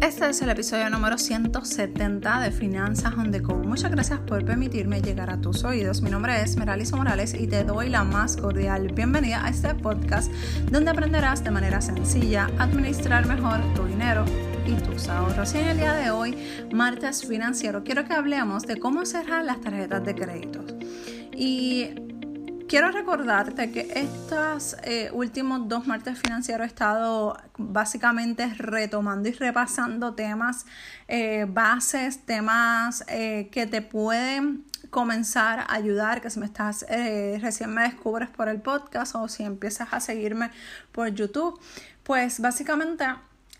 Este es el episodio número 170 de Finanzas on the Go. Muchas gracias por permitirme llegar a tus oídos. Mi nombre es Meraliso Morales y te doy la más cordial bienvenida a este podcast donde aprenderás de manera sencilla a administrar mejor tu dinero y tus ahorros. Y en el día de hoy, martes financiero, quiero que hablemos de cómo cerrar las tarjetas de crédito. Y Quiero recordarte que estos eh, últimos dos martes financieros he estado básicamente retomando y repasando temas, eh, bases, temas eh, que te pueden comenzar a ayudar, que si me estás recién me descubres por el podcast o si empiezas a seguirme por YouTube, pues básicamente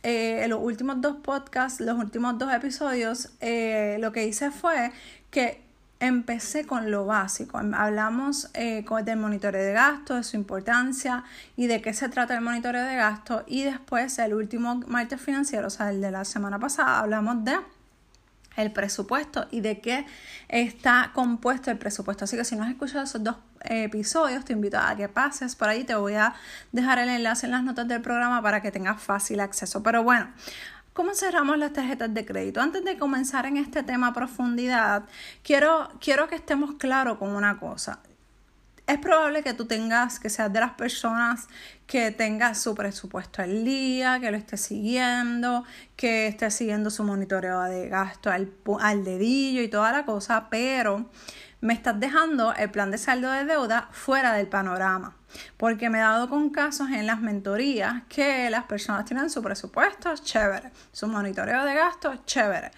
en los últimos dos podcasts, los últimos dos episodios, lo que hice fue que empecé con lo básico. Hablamos eh, del monitoreo de gasto, de su importancia y de qué se trata el monitoreo de gasto. Y después, el último martes financiero, o sea, el de la semana pasada, hablamos de el presupuesto y de qué está compuesto el presupuesto. Así que si no has escuchado esos dos episodios, te invito a que pases por ahí. Te voy a dejar el enlace en las notas del programa para que tengas fácil acceso. Pero bueno, ¿Cómo cerramos las tarjetas de crédito? Antes de comenzar en este tema a profundidad, quiero, quiero que estemos claros con una cosa. Es probable que tú tengas, que seas de las personas que tengas su presupuesto al día, que lo estés siguiendo, que estés siguiendo su monitoreo de gasto al, al dedillo y toda la cosa, pero me estás dejando el plan de saldo de deuda fuera del panorama. Porque me he dado con casos en las mentorías que las personas tienen su presupuesto, chévere, su monitoreo de gastos, chévere.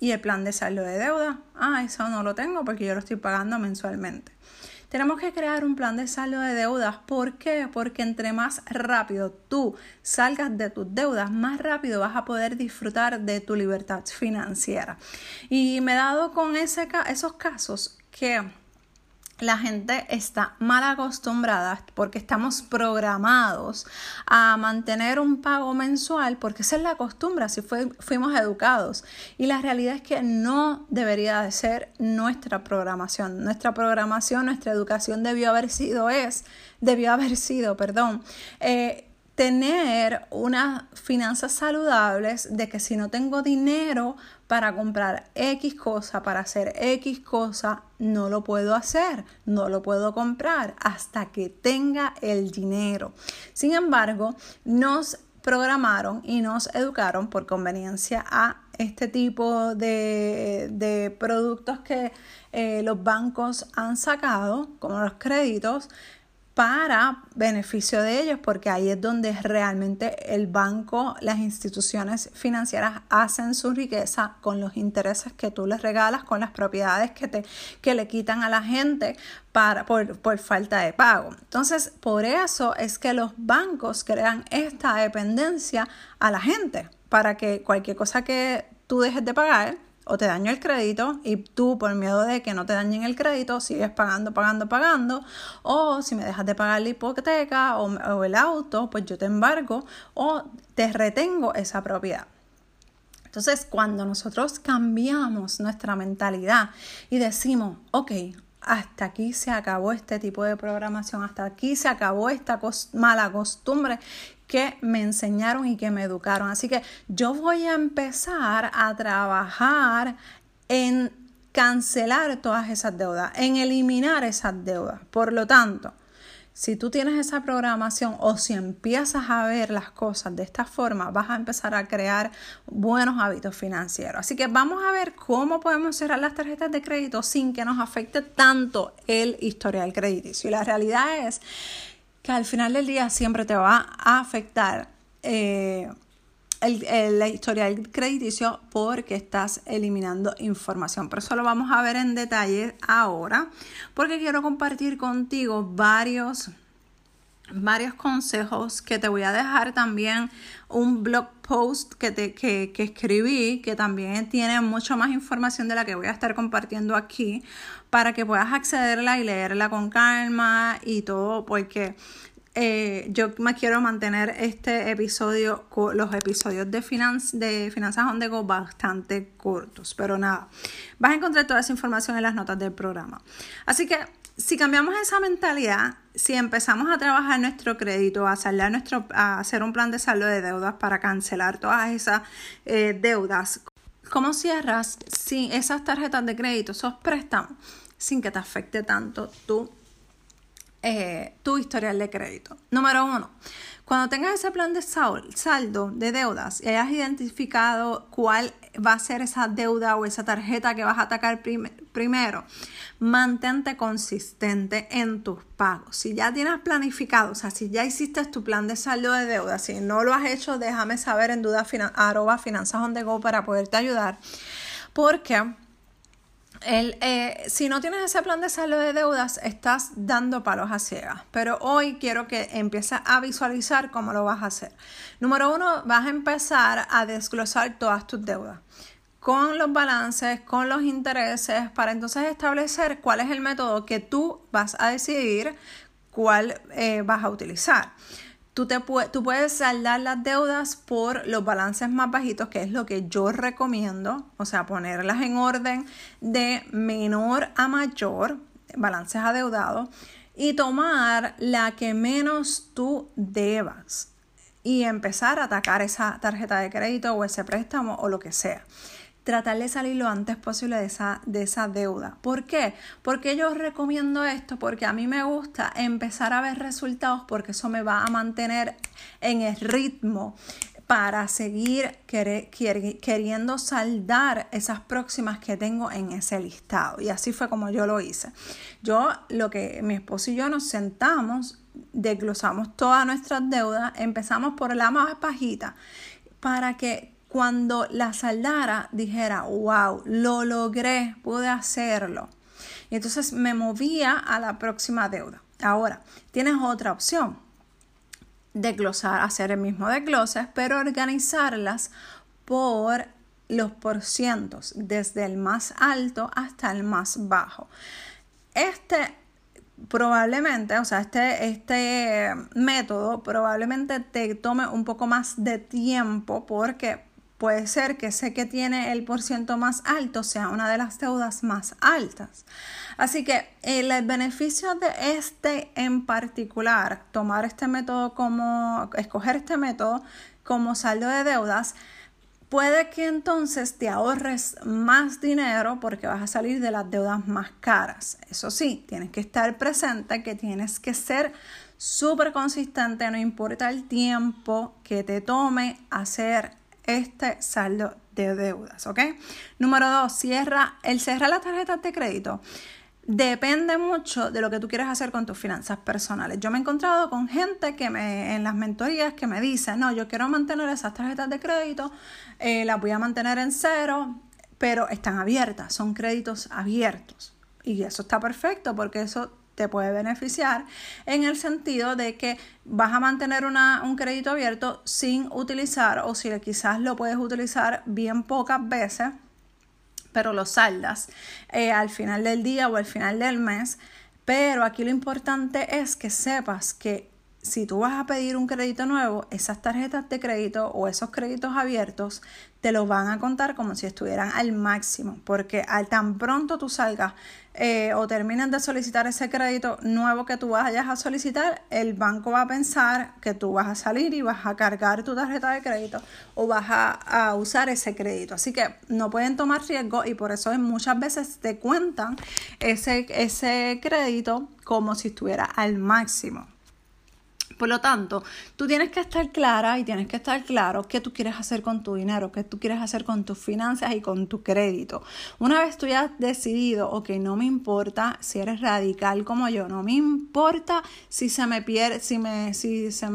Y el plan de saldo de deuda, ah, eso no lo tengo porque yo lo estoy pagando mensualmente. Tenemos que crear un plan de saldo de deudas. ¿Por qué? Porque entre más rápido tú salgas de tus deudas, más rápido vas a poder disfrutar de tu libertad financiera. Y me he dado con ese, esos casos que la gente está mal acostumbrada porque estamos programados a mantener un pago mensual porque esa es la costumbre, así fuimos educados. Y la realidad es que no debería de ser nuestra programación. Nuestra programación, nuestra educación debió haber sido, es, debió haber sido, perdón, eh, tener unas finanzas saludables de que si no tengo dinero para comprar X cosa, para hacer X cosa, no lo puedo hacer, no lo puedo comprar hasta que tenga el dinero. Sin embargo, nos programaron y nos educaron por conveniencia a este tipo de, productos que eh, los bancos han sacado, como los créditos, para beneficio de ellos, porque ahí es donde realmente el banco, las instituciones financieras hacen su riqueza con los intereses que tú les regalas, con las propiedades que, te, que le quitan a la gente para, por, por falta de pago. Entonces, por eso es que los bancos crean esta dependencia a la gente, para que cualquier cosa que tú dejes de pagar, o te daño el crédito y tú por miedo de que no te dañen el crédito sigues pagando, pagando, pagando o si me dejas de pagar la hipoteca o, el auto, pues yo te embargo o te retengo esa propiedad. Entonces, cuando nosotros cambiamos nuestra mentalidad y decimos, ok, hasta aquí se acabó este tipo de programación, hasta aquí se acabó esta mala costumbre que me enseñaron y que me educaron. Así que yo voy a empezar a trabajar en cancelar todas esas deudas, en eliminar esas deudas. Por lo tanto, si tú tienes esa programación o si empiezas a ver las cosas de esta forma, vas a empezar a crear buenos hábitos financieros. Así que vamos a ver cómo podemos cerrar las tarjetas de crédito sin que nos afecte tanto el historial crediticio. Y la realidad es que al final del día siempre te va a afectar eh, el, la historial crediticio porque estás eliminando información. Pero eso lo vamos a ver en detalle ahora porque quiero compartir contigo varios varios consejos que te voy a dejar también un blog post que, te, que, que escribí que también tiene mucho más información de la que voy a estar compartiendo aquí para que puedas accederla y leerla con calma y todo porque eh, yo me quiero mantener este episodio, los episodios de, de Finanzas on Go bastante cortos, pero nada, vas a encontrar toda esa información en las notas del programa. Así que si cambiamos esa mentalidad, si empezamos a trabajar nuestro crédito, a saldar nuestro, a hacer un plan de saldo de deudas para cancelar todas esas eh, deudas, ¿cómo cierras sin esas tarjetas de crédito, esos préstamos, sin que te afecte tanto tu, eh, tu historial de crédito? Número uno, cuando tengas ese plan de saldo de deudas y hayas identificado cuál va a ser esa deuda o esa tarjeta que vas a atacar primero, mantente consistente en tus pagos. Si ya tienes planificado, o sea, si ya hiciste tu plan de saldo de deudas, si no lo has hecho, déjame saber en duda arroba finanzas para poderte ayudar. Porque el, eh, si no tienes ese plan de saldo de deudas, estás dando palos a ciegas. Pero hoy quiero que empieces a visualizar cómo lo vas a hacer. Número uno, vas a empezar a desglosar todas tus deudas con los balances, con los intereses, para entonces establecer cuál es el método que tú vas a decidir cuál eh, vas a utilizar. Tú, te tú puedes saldar las deudas por los balances más bajitos, que es lo que yo recomiendo, o sea, ponerlas en orden de menor a mayor, balances adeudados, y tomar la que menos tú debas y empezar a atacar esa tarjeta de crédito o ese préstamo o lo que sea tratar de salir lo antes posible de esa, de esa deuda. ¿Por qué? Porque yo recomiendo esto, porque a mí me gusta empezar a ver resultados, porque eso me va a mantener en el ritmo para seguir queriendo saldar esas próximas que tengo en ese listado. Y así fue como yo lo hice. Yo, lo que mi esposo y yo nos sentamos, desglosamos todas nuestras deudas, empezamos por la más bajita para que cuando la saldara dijera, wow, lo logré, pude hacerlo. Y entonces me movía a la próxima deuda. Ahora, tienes otra opción. Desglosar, hacer el mismo desglose, pero organizarlas por los porcientos, desde el más alto hasta el más bajo. Este probablemente, o sea, este, este método probablemente te tome un poco más de tiempo porque Puede ser que sé que tiene el porciento más alto sea una de las deudas más altas. Así que el beneficio de este en particular, tomar este método como, escoger este método como saldo de deudas, puede que entonces te ahorres más dinero porque vas a salir de las deudas más caras. Eso sí, tienes que estar presente que tienes que ser súper consistente, no importa el tiempo que te tome hacer este saldo de deudas, ¿ok? Número dos, cierra, el cerrar las tarjetas de crédito depende mucho de lo que tú quieres hacer con tus finanzas personales. Yo me he encontrado con gente que me, en las mentorías que me dice, no, yo quiero mantener esas tarjetas de crédito, eh, las voy a mantener en cero, pero están abiertas, son créditos abiertos. Y eso está perfecto porque eso te puede beneficiar en el sentido de que vas a mantener un crédito abierto sin utilizar o si quizás lo puedes utilizar bien pocas veces, pero lo saldas eh, al final del día o al final del mes. Pero aquí lo importante es que sepas que si tú vas a pedir un crédito nuevo, esas tarjetas de crédito o esos créditos abiertos te los van a contar como si estuvieran al máximo, porque al tan pronto tú salgas eh, o termines de solicitar ese crédito nuevo que tú vayas a solicitar, el banco va a pensar que tú vas a salir y vas a cargar tu tarjeta de crédito o vas a, a usar ese crédito. Así que no pueden tomar riesgo y por eso muchas veces te cuentan ese, ese crédito como si estuviera al máximo. Por lo tanto, tú tienes que estar clara y tienes que estar claro qué tú quieres hacer con tu dinero, qué tú quieres hacer con tus finanzas y con tu crédito. Una vez tú ya has decidido, ok, no me importa si eres radical como yo, no me importa si se me pierde, si me, si se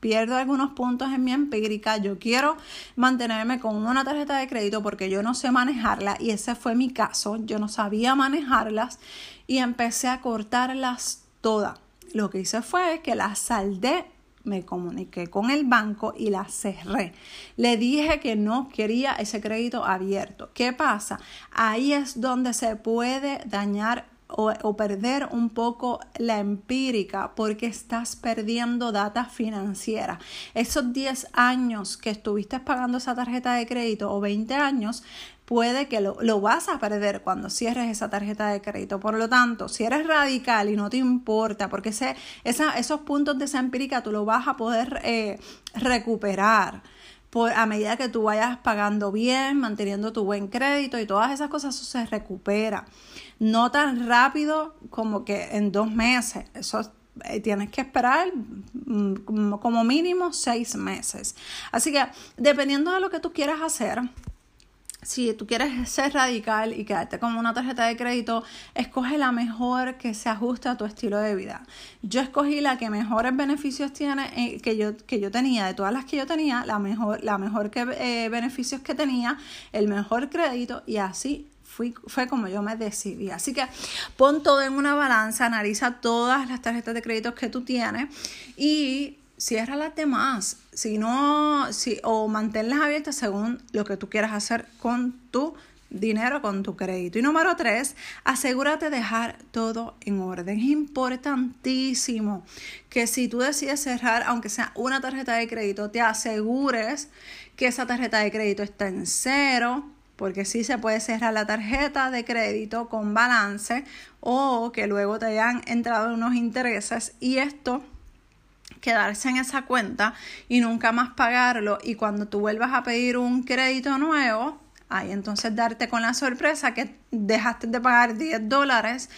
pierdo algunos puntos en mi empírica, yo quiero mantenerme con una tarjeta de crédito porque yo no sé manejarla y ese fue mi caso, yo no sabía manejarlas y empecé a cortarlas todas lo que hice fue que la saldé, me comuniqué con el banco y la cerré. Le dije que no quería ese crédito abierto. ¿Qué pasa? Ahí es donde se puede dañar o, perder un poco la empírica porque estás perdiendo data financiera. Esos 10 años que estuviste pagando esa tarjeta de crédito o 20 años, puede que lo, lo, vas a perder cuando cierres esa tarjeta de crédito. Por lo tanto, si eres radical y no te importa, porque ese, esa, esos puntos de esa empírica tú lo vas a poder eh, recuperar. A medida que tú vayas pagando bien, manteniendo tu buen crédito y todas esas cosas, eso se recupera. No tan rápido como que en dos meses. Eso eh, tienes que esperar mm, como mínimo seis meses. Así que dependiendo de lo que tú quieras hacer, si tú quieres ser radical y quedarte con una tarjeta de crédito, escoge la mejor que se ajuste a tu estilo de vida. Yo escogí la que mejores beneficios tiene eh, que, yo, que yo tenía, de todas las que yo tenía, la mejor, la mejor que, eh, beneficios que tenía, el mejor crédito y así Fui, fue como yo me decidí. Así que pon todo en una balanza, analiza todas las tarjetas de crédito que tú tienes y cierra las demás, si no, si, o manténlas abiertas según lo que tú quieras hacer con tu dinero, con tu crédito. Y número tres, asegúrate de dejar todo en orden. Es importantísimo que si tú decides cerrar, aunque sea una tarjeta de crédito, te asegures que esa tarjeta de crédito está en cero, porque sí se puede cerrar la tarjeta de crédito con balance o que luego te hayan entrado unos intereses y esto quedarse en esa cuenta y nunca más pagarlo y cuando tú vuelvas a pedir un crédito nuevo, ahí entonces darte con la sorpresa que dejaste de pagar 10 dólares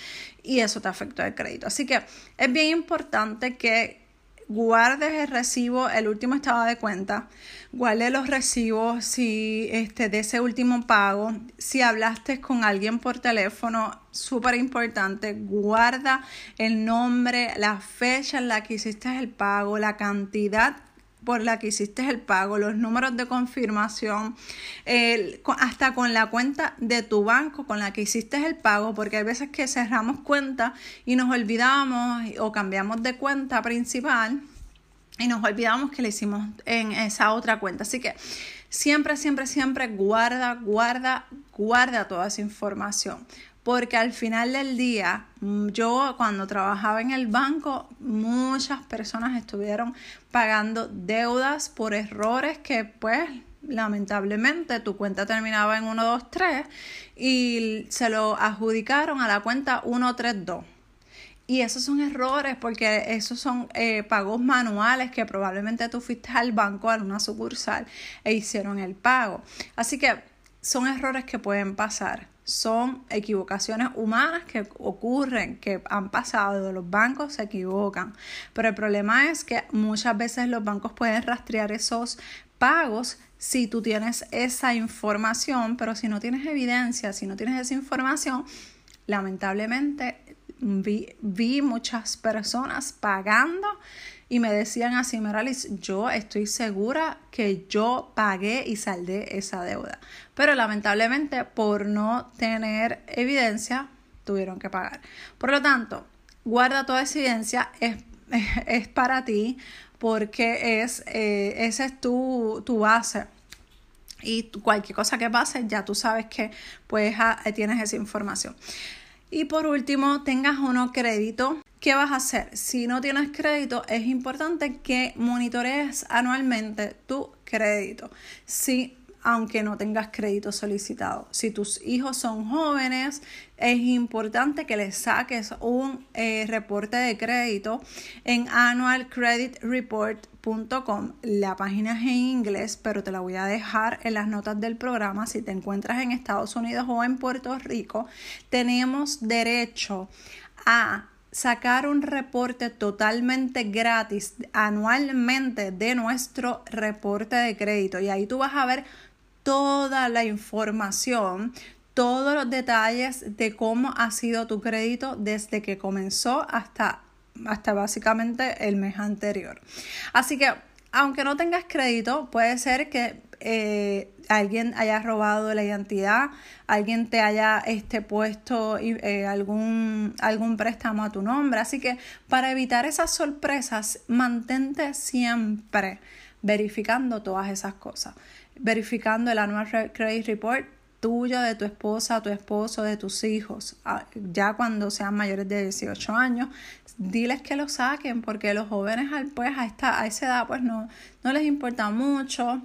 y eso te afectó el crédito. Así que es bien importante que guardes el recibo, el último estado de cuenta, guarde los recibos si este, de ese último pago, si hablaste con alguien por teléfono, súper importante, guarda el nombre, la fecha en la que hiciste el pago, la cantidad por la que hiciste el pago, los números de confirmación, hasta con la cuenta de tu banco con la que hiciste el pago, porque hay veces que cerramos cuenta y nos olvidamos o cambiamos de cuenta principal y nos olvidamos que le hicimos en esa otra cuenta. Así que siempre, siempre, siempre guarda, guarda, guarda toda esa información porque al final del día, mm, yo cuando trabajaba en el banco, muchas personas estuvieron pagando deudas por errores que pues lamentablemente tu cuenta terminaba en 123 y se lo adjudicaron a la cuenta 132. Y esos son errores porque esos son eh, pagos manuales que probablemente tú fuiste al banco, a una sucursal e hicieron el pago. Así que son errores que pueden pasar son equivocaciones humanas que ocurren, que han pasado, los bancos se equivocan. Pero el problema es que muchas veces los bancos pueden rastrear esos pagos si tú tienes esa información, pero si no tienes evidencia, si no tienes esa información, lamentablemente vi, vi muchas personas pagando y me decían así, Meralis, yo estoy segura que yo pagué y saldé esa deuda. Pero lamentablemente por no tener evidencia, tuvieron que pagar. Por lo tanto, guarda toda esa evidencia, es, es para ti porque es, eh, esa es tu, tu base y cualquier cosa que pase ya tú sabes que pues ah, tienes esa información. Y por último, tengas uno crédito ¿Qué vas a hacer? Si no tienes crédito, es importante que monitorees anualmente tu crédito. Aunque no tengas crédito solicitado. Si tus hijos son jóvenes, es importante que les saques un eh, reporte de crédito en annualcreditreport.com. La página es en inglés, pero te la voy a dejar en las notas del programa. Si te encuentras en Estados Unidos o en Puerto Rico, tenemos derecho a sacar un reporte totalmente gratis anualmente de nuestro reporte de crédito y ahí tú vas a ver toda la información, todos los detalles de cómo ha sido tu crédito desde que comenzó hasta, hasta básicamente el mes anterior. Así que aunque no tengas crédito, puede ser que eh, alguien haya robado la identidad, alguien te haya este, puesto eh, algún, algún préstamo a tu nombre. Así que para evitar esas sorpresas, mantente siempre verificando todas esas cosas. Verificando el Annual Credit Report tuyo, de tu esposa, tu esposo, de tus hijos, ah, ya cuando sean mayores de 18 años, diles que lo saquen porque los jóvenes pues a, esta, a esa edad pues no, no les importa mucho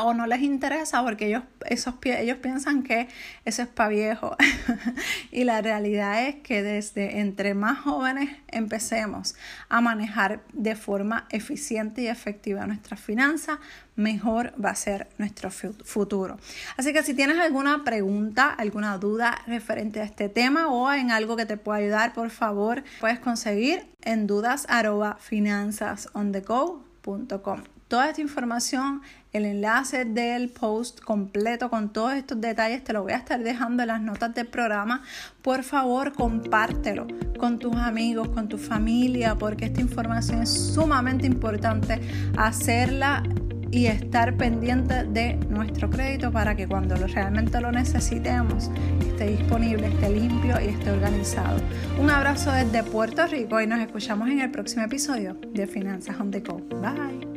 o no les interesa porque ellos, esos, ellos piensan que eso es para viejo. y la realidad es que desde entre más jóvenes empecemos a manejar de forma eficiente y efectiva nuestras finanzas, mejor va a ser nuestro futuro. Así que si tienes alguna pregunta, alguna duda referente a este tema o en algo que te pueda ayudar, por favor, puedes conseguir en dudas Toda esta información, el enlace del post completo con todos estos detalles, te lo voy a estar dejando en las notas del programa. Por favor, compártelo con tus amigos, con tu familia, porque esta información es sumamente importante hacerla y estar pendiente de nuestro crédito para que cuando realmente lo necesitemos esté disponible, esté limpio y esté organizado. Un abrazo desde Puerto Rico y nos escuchamos en el próximo episodio de Finanzas on the Go. Bye.